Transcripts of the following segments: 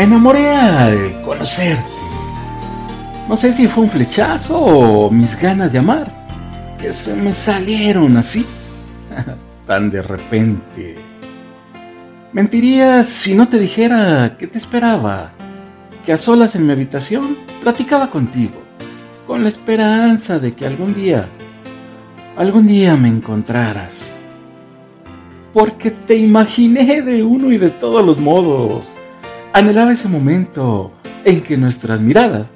Me enamoré al conocerte. No sé si fue un flechazo o mis ganas de amar, que se me salieron así, tan de repente. Mentiría si no te dijera que te esperaba, que a solas en mi habitación platicaba contigo, con la esperanza de que algún día, algún día me encontraras. Porque te imaginé de uno y de todos los modos. Anhelaba ese momento en que nuestras miradas,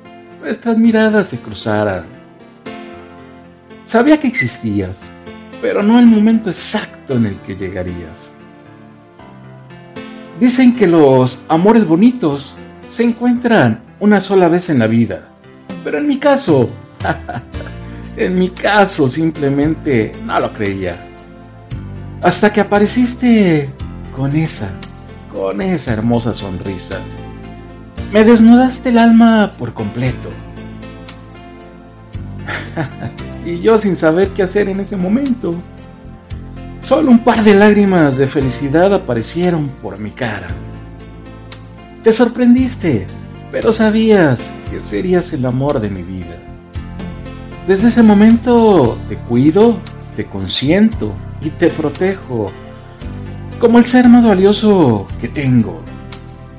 nuestras miradas se cruzaran. Sabía que existías, pero no el momento exacto en el que llegarías. Dicen que los amores bonitos se encuentran una sola vez en la vida. Pero en mi caso, en mi caso simplemente no lo creía. Hasta que apareciste con esa, con esa hermosa sonrisa. Me desnudaste el alma por completo. y yo sin saber qué hacer en ese momento. Solo un par de lágrimas de felicidad aparecieron por mi cara. Te sorprendiste, pero sabías que serías el amor de mi vida. Desde ese momento te cuido, te consiento y te protejo como el ser más valioso que tengo.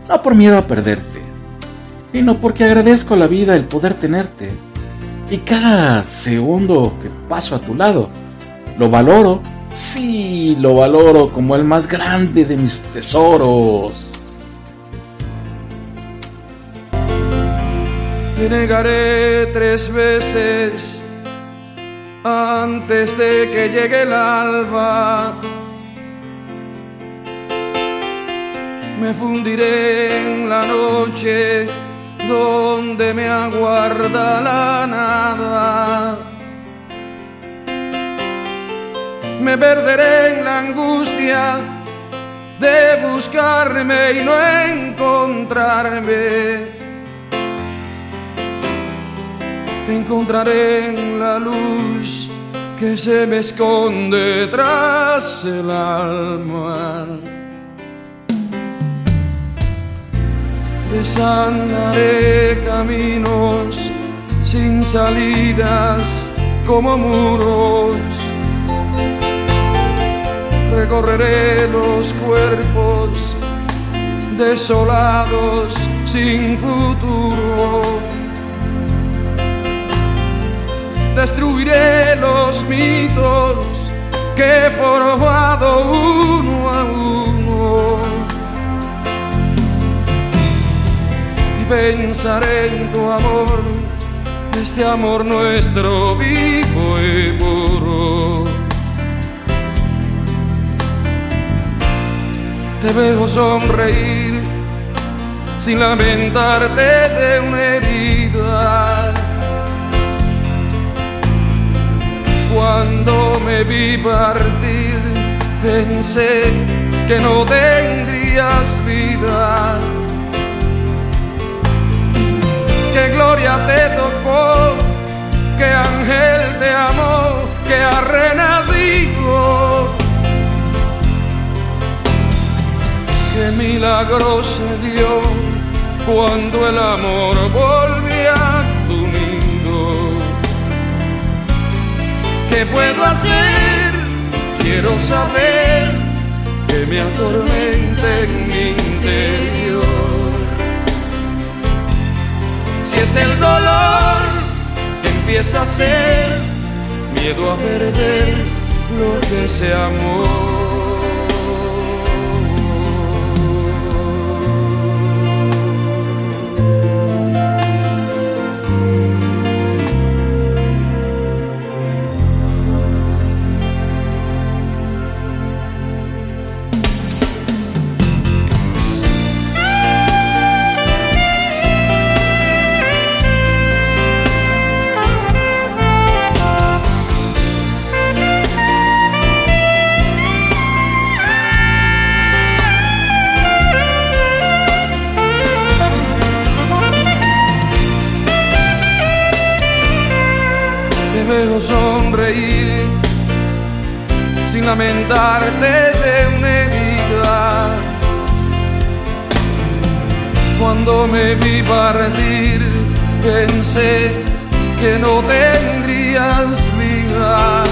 No por miedo a perderte, sino porque agradezco la vida el poder tenerte. Y cada segundo que paso a tu lado, lo valoro Sí, lo valoro como el más grande de mis tesoros. Te negaré tres veces antes de que llegue el alba. Me fundiré en la noche donde me aguarda la nada me perderé en la angustia de buscarme y no encontrarme. Te encontraré en la luz que se me esconde tras el alma. Desandaré caminos sin salidas como muros recorreré los cuerpos desolados sin futuro. Destruiré los mitos que he en tu amor, este amor nuestro vivo y puro. te veo sonreír sin lamentarte de una herida. Cuando me vi partir, pensé que no tendrías Te tocó, que ángel te amó, que ha renacido qué milagro se dio cuando el amor volvió a tu nido. ¿Qué puedo hacer? Quiero saber que me atormenta en mi interior. Es el dolor que empieza a ser miedo a perder lo que se amó. Sonreír sin lamentarte de una herida. Cuando me vi partir, pensé que no tendrías vida.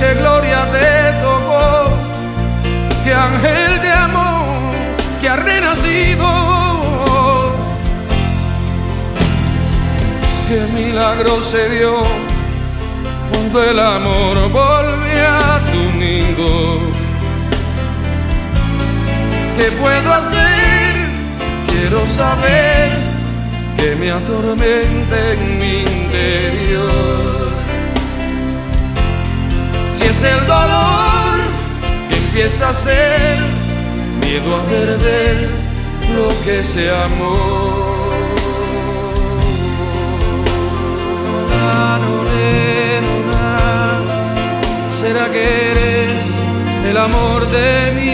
Qué gloria te tocó, qué ángel de amor que ha renacido. Qué milagro se dio cuando el amor volvió a tu nido. ¿Qué puedo hacer? Quiero saber que me atormente en mi interior. Si es el dolor que empieza a ser miedo a perder lo que se amó. Amor de mi?